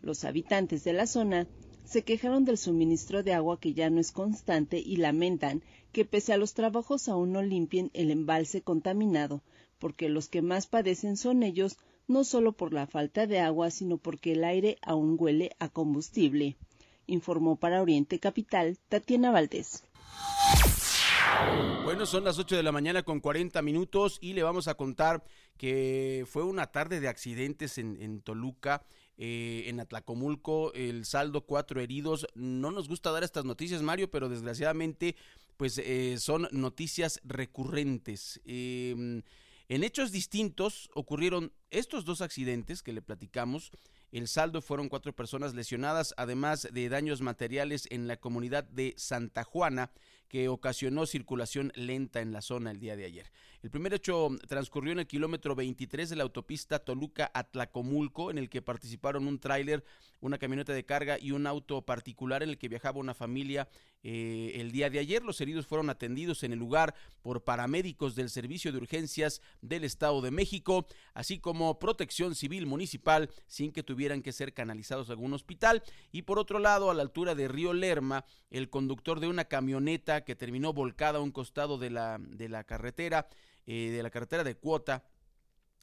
Los habitantes de la zona se quejaron del suministro de agua que ya no es constante y lamentan que pese a los trabajos aún no limpien el embalse contaminado, porque los que más padecen son ellos, no solo por la falta de agua, sino porque el aire aún huele a combustible. Informó para Oriente Capital Tatiana Valdés. Bueno, son las 8 de la mañana con 40 minutos y le vamos a contar que fue una tarde de accidentes en, en Toluca. Eh, en Atlacomulco, el saldo cuatro heridos. No nos gusta dar estas noticias, Mario, pero desgraciadamente, pues eh, son noticias recurrentes. Em, en hechos distintos ocurrieron estos dos accidentes que le platicamos. El saldo fueron cuatro personas lesionadas, además de daños materiales en la comunidad de Santa Juana, que ocasionó circulación lenta en la zona el día de ayer. El primer hecho transcurrió en el kilómetro 23 de la autopista Toluca-Atlacomulco, en el que participaron un tráiler, una camioneta de carga y un auto particular en el que viajaba una familia eh, el día de ayer. Los heridos fueron atendidos en el lugar por paramédicos del Servicio de Urgencias del Estado de México, así como protección civil municipal, sin que tuvieran que ser canalizados a algún hospital. Y por otro lado, a la altura de Río Lerma, el conductor de una camioneta que terminó volcada a un costado de la, de la carretera, eh, de la carretera de cuota.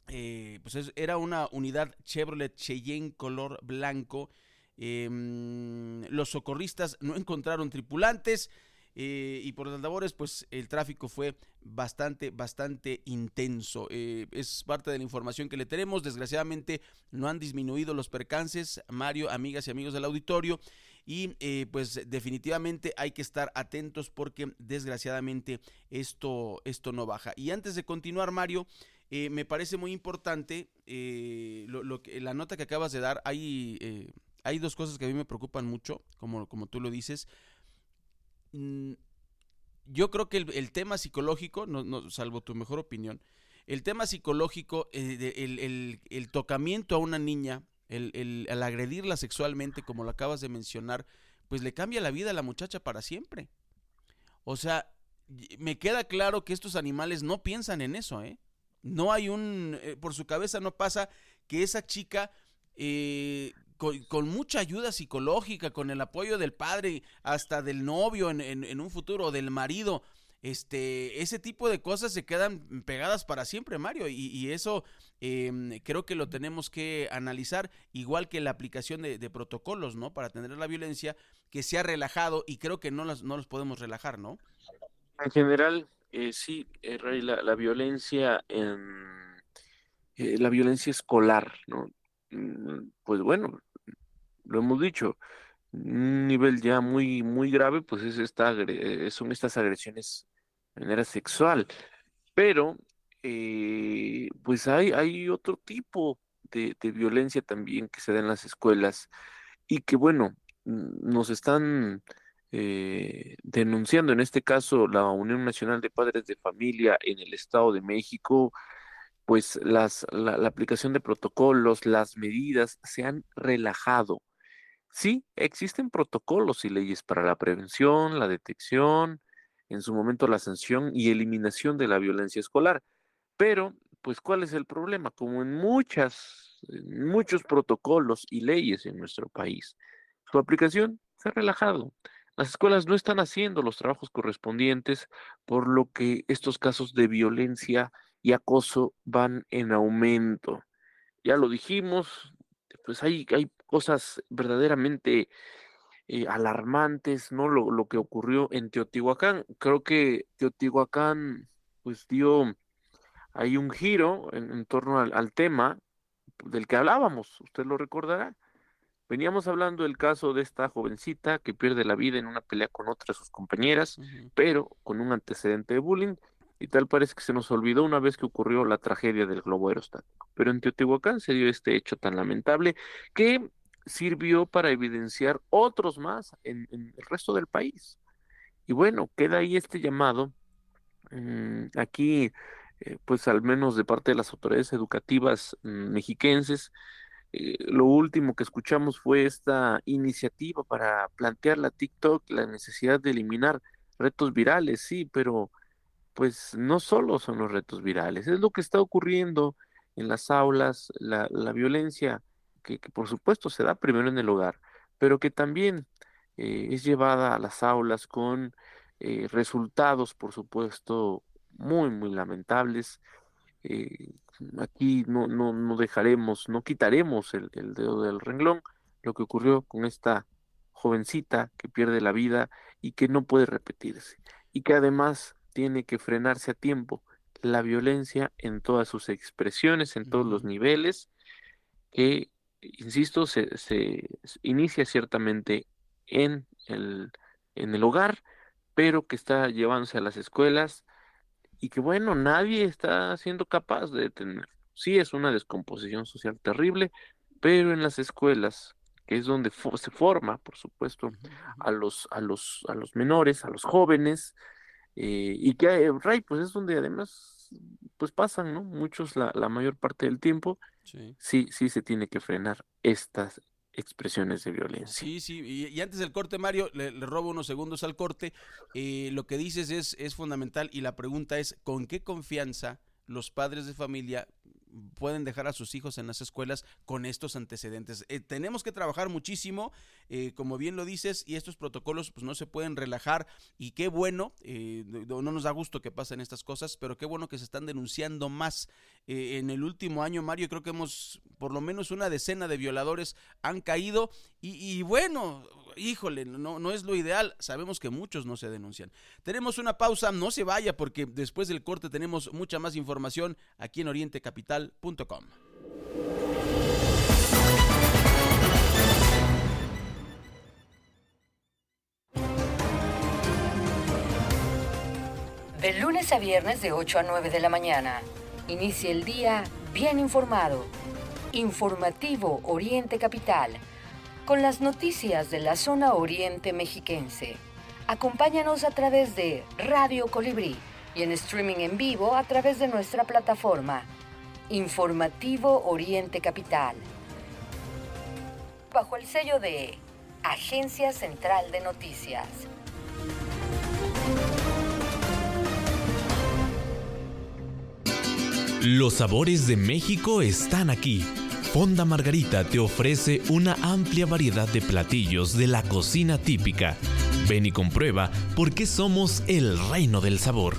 Eh, pues era una unidad Chevrolet Cheyenne color blanco. Em, los socorristas no encontraron tripulantes. Eh, y por las labores, pues el tráfico fue bastante, bastante intenso. es parte de la información que le tenemos. Desgraciadamente no han disminuido los percances, Mario, amigas y amigos del auditorio y eh, pues definitivamente hay que estar atentos porque desgraciadamente esto, esto no baja. Y antes de continuar, Mario, eh, me parece muy importante eh, lo, que, la nota que acabas de dar. Hay, hay dos cosas que a mí me preocupan mucho, como, como tú lo dices. Mm, yo creo que el, tema psicológico, no, no, salvo tu mejor opinión, el tema psicológico, el, el, el, tocamiento a una niña el, el, agredirla sexualmente, como lo acabas de mencionar, pues le cambia la vida a la muchacha para siempre. O sea, me queda claro que estos animales no piensan en eso, ¿eh? No hay un, eh, por su cabeza no pasa que esa chica, eh, con, mucha ayuda psicológica, con el apoyo del padre, hasta del novio en, en un futuro, del marido, este, ese tipo de cosas se quedan pegadas para siempre, Mario, y, eso em, creo que lo tenemos que analizar, igual que la aplicación de, protocolos, ¿no? Para atender la violencia, que se ha relajado y creo que no, las, no los podemos relajar, ¿no? En general, eh, sí, eh, la, la, violencia en, eh, la violencia escolar, ¿no? Mm, pues bueno, lo hemos dicho, un nivel ya muy, muy grave, pues es esta, son estas agresiones manera sexual. Pero, eh, pues hay, otro tipo de, violencia también que se da en las escuelas y que, bueno, nos están eh, denunciando, en este caso, la Unión Nacional de Padres de Familia en el Estado de México, pues las, la, la aplicación de protocolos, las medidas se han relajado. Sí, existen protocolos y leyes para la prevención, la detección, en su momento la sanción y eliminación de la violencia escolar. Pero, pues, ¿cuál es el problema? Como en muchas, muchos protocolos y leyes en nuestro país, su aplicación se ha relajado. Las escuelas no están haciendo los trabajos correspondientes, por lo que estos casos de violencia y acoso van en aumento. Ya lo dijimos, pues hay, hay cosas verdaderamente eh, alarmantes, ¿no? Lo, lo, que ocurrió en Teotihuacán. Creo que Teotihuacán, pues dio ahí un giro en, torno al, tema, del que hablábamos, usted lo recordará. Veníamos hablando del caso de esta jovencita que pierde la vida en una pelea con otra de sus compañeras, pero con un antecedente de bullying, y tal parece que se nos olvidó una vez que ocurrió la tragedia del globo aerostático. Pero en Teotihuacán se dio este hecho tan lamentable que sirvió para evidenciar otros más en, en el resto del país. Y bueno, queda ahí este llamado. mm, aquí, eh, pues al menos de parte de las autoridades educativas mm, mexiquenses, eh, lo último que escuchamos fue esta iniciativa para plantear la TikTok la necesidad de eliminar retos virales, sí, pero pues no solo son los retos virales, es lo que está ocurriendo en las aulas, la, la violencia que, por supuesto se da primero en el hogar, pero que también eh, es llevada a las aulas con eh, resultados, por supuesto, muy, muy lamentables. Eh, aquí no, no, no dejaremos, no quitaremos el, el dedo del renglón, lo que ocurrió con esta jovencita que pierde la vida y que no puede repetirse, y que además tiene que frenarse a tiempo la violencia en todas sus expresiones, en todos los niveles, que, insisto, se, se inicia ciertamente en el, en el hogar, pero que está llevándose a las escuelas y que bueno, nadie está siendo capaz de detener. Sí es una descomposición social terrible, pero en las escuelas, que es donde fo- se forma, por supuesto, a los, a los, a los menores, a los jóvenes, eh, y que, eh, Ray, pues es donde además, pues pasan, ¿no? Muchos la, la mayor parte del tiempo, Sí. sí, sí se tiene que frenar estas expresiones de violencia. Sí, sí, y, antes del corte, Mario, le, le robo unos segundos al corte. Eh, lo que dices es, es fundamental y la pregunta es, ¿con qué confianza los padres de familia pueden dejar a sus hijos en las escuelas con estos antecedentes? Eh, tenemos que trabajar muchísimo, eh, como bien lo dices, y estos protocolos pues no se pueden relajar y qué bueno, eh, no no nos da gusto que pasen estas cosas, pero qué bueno que se están denunciando más. Eh, en el último año, Mario, creo que hemos, por lo menos una decena de violadores han caído y, y bueno, híjole, no, no es lo ideal, sabemos que muchos no se denuncian. Tenemos una pausa, no se vaya porque después del corte tenemos mucha más información aquí en orientecapital.com. De lunes a viernes de 8 a 9 de la mañana. Inicia el día bien informado. Informativo Oriente Capital. Con las noticias de la zona oriente mexiquense. Acompáñanos a través de Radio Colibrí y en streaming en vivo a través de nuestra plataforma. Informativo Oriente Capital. Bajo el sello de Agencia Central de Noticias. Los sabores de México están aquí. Fonda Margarita te ofrece una amplia variedad de platillos de la cocina típica. Ven y comprueba por qué somos el reino del sabor.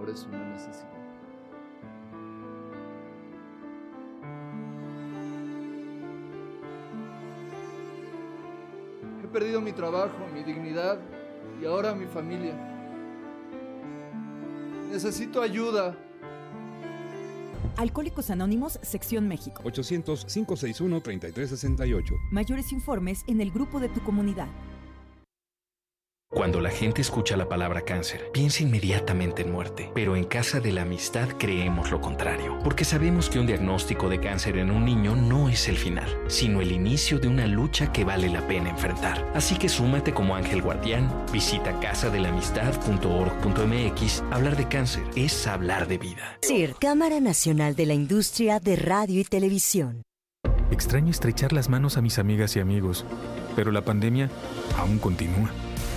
Ahora es una necesidad. He perdido mi trabajo, mi dignidad y ahora mi familia. Necesito ayuda. Alcohólicos Anónimos, Sección México. 800-561-3368. Mayores informes en el grupo de tu comunidad. Cuando la gente escucha la palabra cáncer, piensa inmediatamente en muerte, pero en Casa de la Amistad creemos lo contrario, porque sabemos que un diagnóstico de cáncer en un niño no es el final, sino el inicio de una lucha que vale la pena enfrentar. Así que súmate como ángel guardián, visita casadelamistad.org.mx. Hablar de cáncer es hablar de vida. CIR, Cámara Nacional de la Industria de Radio y Televisión. Extraño estrechar las manos a mis amigas y amigos, pero la pandemia aún continúa.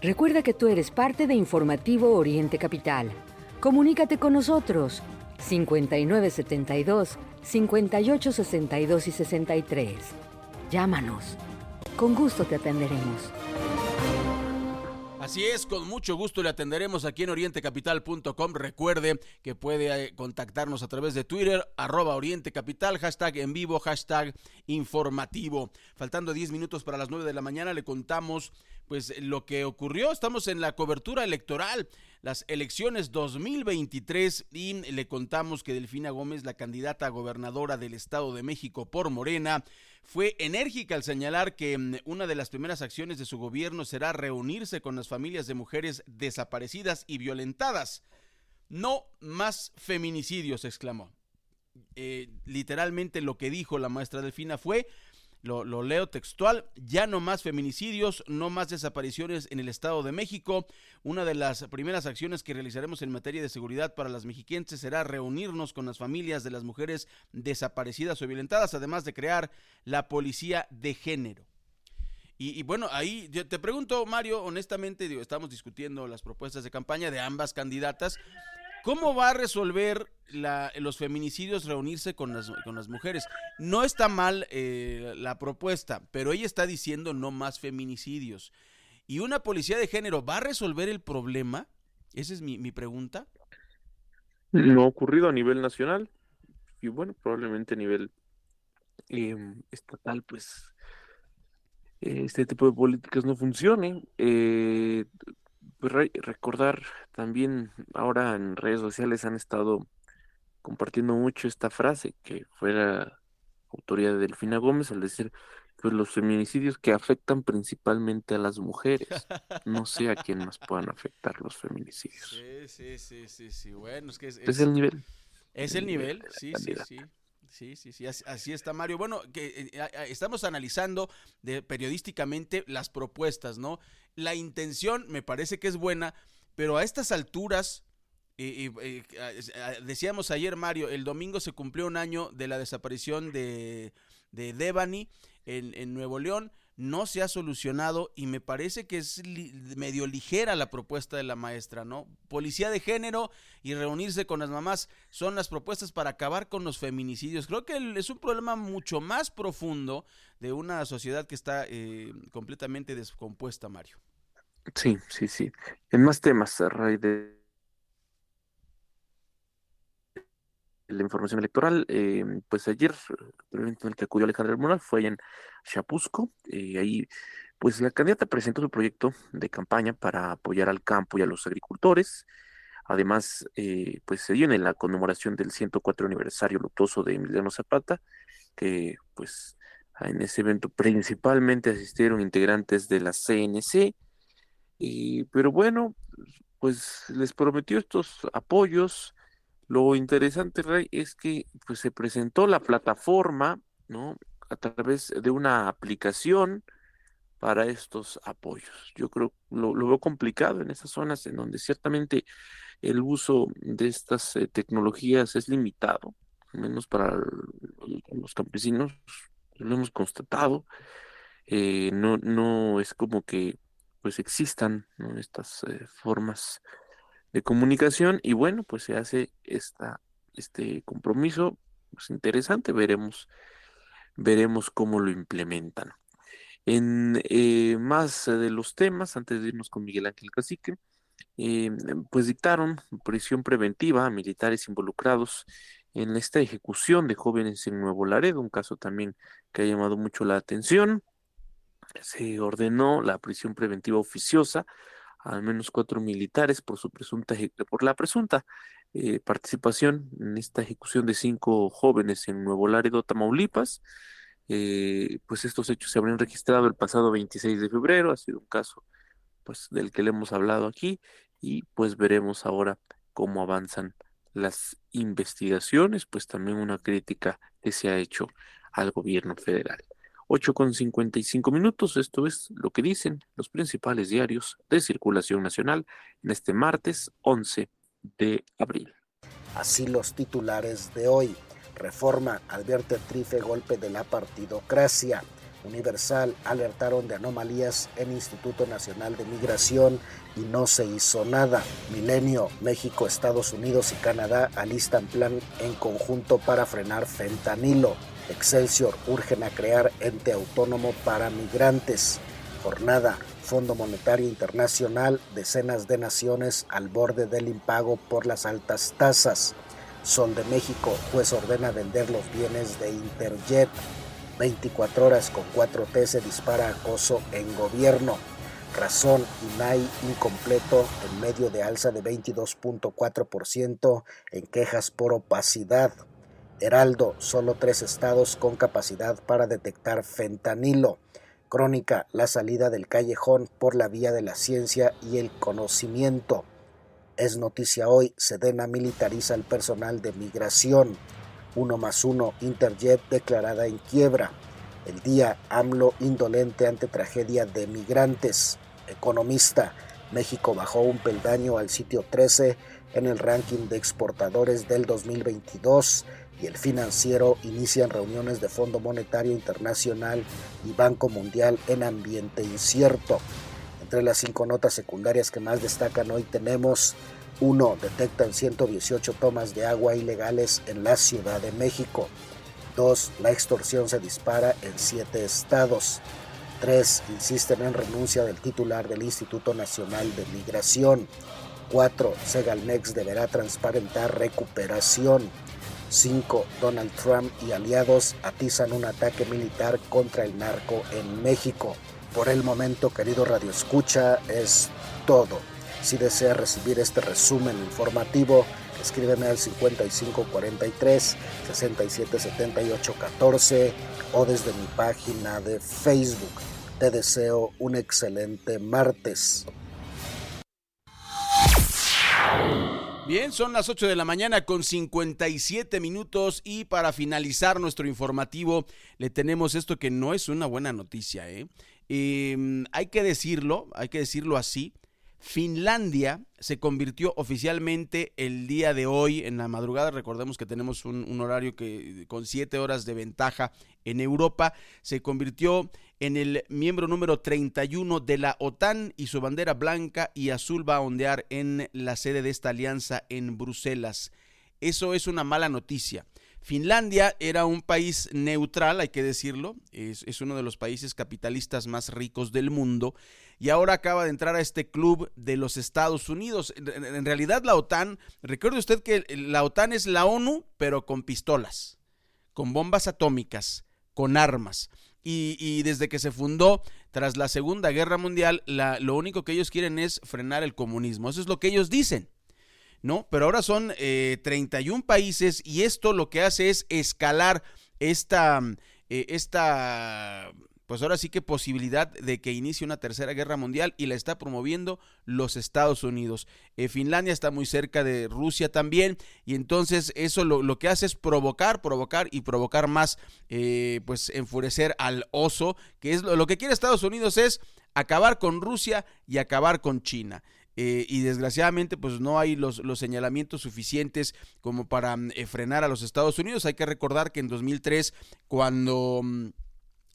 Recuerda que tú eres parte de Informativo Oriente Capital. Comunícate con nosotros 5972 5862 y 63. Llámanos. Con gusto te atenderemos. Así es, con mucho gusto le atenderemos aquí en orientecapital.com. Recuerde que puede eh, contactarnos a través de Twitter, arroba orientecapital, hashtag en vivo, hashtag informativo. Faltando 10 minutos para las 9 de la mañana, le contamos pues lo que ocurrió. Estamos en la cobertura electoral, las elecciones 2023 y le contamos que Delfina Gómez, la candidata a gobernadora del Estado de México por Morena, fue enérgica al señalar que mm, una de las primeras acciones de su gobierno será reunirse con las familias de mujeres desaparecidas y violentadas. No más feminicidios, exclamó. Eh, literalmente lo que dijo la maestra Delfina fue lo, leo textual, ya no más feminicidios, no más desapariciones en el Estado de México. Una de las primeras acciones que realizaremos en materia de seguridad para las mexiquenses será reunirnos con las familias de las mujeres desaparecidas o violentadas, además de crear la policía de género. Y, bueno, ahí te pregunto, Mario, honestamente, digo, estamos discutiendo las propuestas de campaña de ambas candidatas. ¿Cómo va a resolver los feminicidios reunirse con las, mujeres? No está mal eh, la propuesta, pero ella está diciendo no más feminicidios. ¿Y una policía de género va a resolver el problema? Esa es mi, pregunta. No ha ocurrido a nivel nacional y bueno, probablemente a nivel em, estatal, pues este tipo de políticas no funcione. Eh, pues recordar también ahora en redes sociales han estado compartiendo mucho esta frase que fuera autoría de Delfina Gómez al decir pues los feminicidios que afectan principalmente a las mujeres. No sé a quién más puedan afectar los feminicidios. Sí, sí, sí, sí, Bueno, es que es, es, el nivel. Es el nivel, sí, sí, sí. Sí, sí, sí, así, está Mario. Bueno, que eh, estamos analizando de, periodísticamente las propuestas, ¿no? La intención me parece que es buena, pero a estas alturas, decíamos ayer Mario, el domingo se cumplió un año de la desaparición de, de Devani en, en Nuevo León no se ha solucionado y me parece que es medio ligera la propuesta de la maestra, ¿no? Policía de género y reunirse con las mamás son las propuestas para acabar con los feminicidios. Creo que es un problema mucho más profundo de una sociedad que está eh, completamente descompuesta, Mario. Sí, sí, sí. En más temas, a raíz de la información electoral, eh, pues ayer, el evento en el que acudió Alejandro Moral fue en Chapusco, y eh, ahí pues la candidata presentó su proyecto de campaña para apoyar al campo y a los agricultores. Además, eh, pues se dio en la conmemoración del 104 aniversario luctuoso de Emiliano Zapata, que pues en ese evento principalmente asistieron integrantes de la CNC, y, pero bueno, pues les prometió estos apoyos, lo interesante, Rey, es que pues, se presentó la plataforma, ¿no? A través de una aplicación para estos apoyos. Yo creo lo, lo veo complicado en esas zonas en donde ciertamente el uso de estas eh, tecnologías es limitado, al menos para los campesinos, lo hemos constatado. Eh, no, no es como que pues existan estas eh, formas de comunicación y bueno, pues se hace esta, este compromiso, pues interesante, veremos veremos cómo lo implementan. En eh, más de los temas, antes de irnos con Miguel Ángel Cacique, eh, pues dictaron prisión preventiva a militares involucrados en esta ejecución de jóvenes en Nuevo Laredo, un caso también que ha llamado mucho la atención. Se ordenó la prisión preventiva oficiosa a al menos cuatro militares por su presunta por la presunta eh, participación en esta ejecución de cinco jóvenes en Nuevo Laredo, Tamaulipas. Eh, pues estos hechos se habrían registrado el pasado 26 de febrero, ha sido un caso pues del que le hemos hablado aquí y pues veremos ahora cómo avanzan las investigaciones, pues también una crítica que se ha hecho al gobierno federal. 8 con 55 minutos, esto es lo que dicen los principales diarios de circulación nacional en este martes 11 de abril. Así los titulares de hoy. Reforma advierte Trife golpe de la partidocracia. Universal alertaron de anomalías en Instituto Nacional de Migración y no se hizo nada. Milenio, México, Estados Unidos y Canadá alistan plan en conjunto para frenar fentanilo. Excelsior urgen a crear ente autónomo para migrantes. Jornada, Fondo Monetario Internacional, decenas de naciones al borde del impago por las altas tasas. Sol de México, juez ordena vender los bienes de Interjet. 24 horas con 4T se dispara acoso en gobierno. Razón INAI incompleto en medio de alza de 22.4% en quejas por opacidad. Heraldo, solo tres estados con capacidad para detectar fentanilo. Crónica, la salida del callejón por la vía de la ciencia y el conocimiento. Es noticia hoy, Sedena militariza el personal de migración. 1 más 1, Interjet declarada en quiebra. El día AMLO indolente ante tragedia de migrantes. Economista, México bajó un peldaño al sitio 13 en el ranking de exportadores del 2022 y el financiero inician reuniones de Fondo Monetario Internacional y Banco Mundial en ambiente incierto. Entre las cinco notas secundarias que más destacan hoy tenemos 1. Detectan 118 tomas de agua ilegales en la Ciudad de México. 2. La extorsión se dispara en siete estados. 3. Insisten en renuncia del titular del Instituto Nacional de Migración. 4. Segalmex deberá transparentar recuperación. 5. Donald Trump y aliados atizan un ataque militar contra el narco en México. Por el momento, querido Radio Escucha, es todo. Si desea recibir este resumen informativo, escríbeme al 5543 677814 o desde mi página de Facebook. Te deseo un excelente martes. Bien, son las 8 de la mañana con 57 minutos y para finalizar nuestro informativo le tenemos esto que no es una buena noticia. ¿eh? Eh, hay que decirlo, hay que decirlo así. Finlandia se convirtió oficialmente el día de hoy en la madrugada. Recordemos que tenemos un, un, horario que con siete horas de ventaja en Europa. Se convirtió en el miembro número 31 de la OTAN y su bandera blanca y azul va a ondear en la sede de esta alianza en Bruselas. Eso es una mala noticia. Finlandia era un país neutral, hay que decirlo, es, uno de los países capitalistas más ricos del mundo y ahora acaba de entrar a este club de los Estados Unidos. En, en realidad la OTAN, recuerde usted que la OTAN es la ONU, pero con pistolas, con bombas atómicas, con armas. Y, y, desde que se fundó tras la Segunda Guerra Mundial, la, lo único que ellos quieren es frenar el comunismo. Eso es lo que ellos dicen. ¿no? Pero ahora son eh, 31 países y esto lo que hace es escalar esta, eh, esta, pues ahora sí que posibilidad de que inicie una tercera guerra mundial y la está promoviendo los Estados Unidos. Eh, Finlandia está muy cerca de Rusia también y entonces eso lo, lo que hace es provocar, provocar y provocar más, eh, pues enfurecer al oso, que es lo, que quiere Estados Unidos es acabar con Rusia y acabar con China. Eh, y desgraciadamente pues no hay los, los señalamientos suficientes como para eh, frenar a los Estados Unidos. Hay que recordar que en 2003 cuando mm,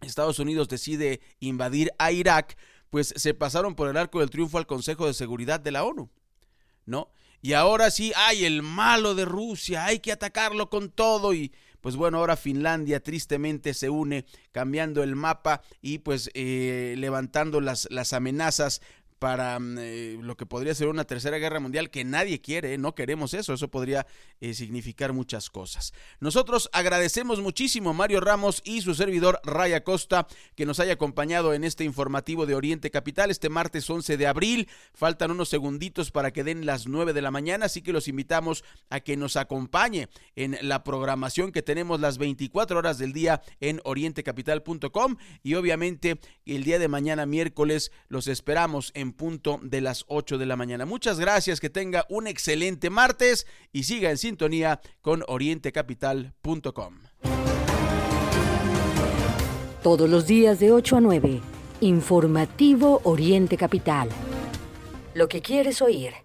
Estados Unidos decide invadir a Irak, pues se pasaron por el arco del triunfo al Consejo de Seguridad de la ONU, ¿no? Y ahora sí, hay el malo de Rusia, hay que atacarlo con todo y pues bueno, ahora Finlandia tristemente se une cambiando el mapa y pues eh, levantando las, las amenazas para mm, eh, lo que podría ser una tercera guerra mundial que nadie quiere, no queremos eso, eso podría eh, significar muchas cosas. Nosotros agradecemos muchísimo a Mario Ramos y su servidor Raya Costa que nos haya acompañado en este informativo de Oriente Capital este martes 11 de abril. Faltan unos segunditos para que den las 9 de la mañana, así que los invitamos a que nos acompañe en la programación que tenemos las 24 horas del día en orientecapital.com y obviamente el día de mañana miércoles los esperamos punto de las 8 de la mañana. Muchas gracias, que tenga un excelente martes y siga en sintonía con orientecapital.com. Todos los días de 8 a 9, informativo Oriente Capital. Lo que quieres oír.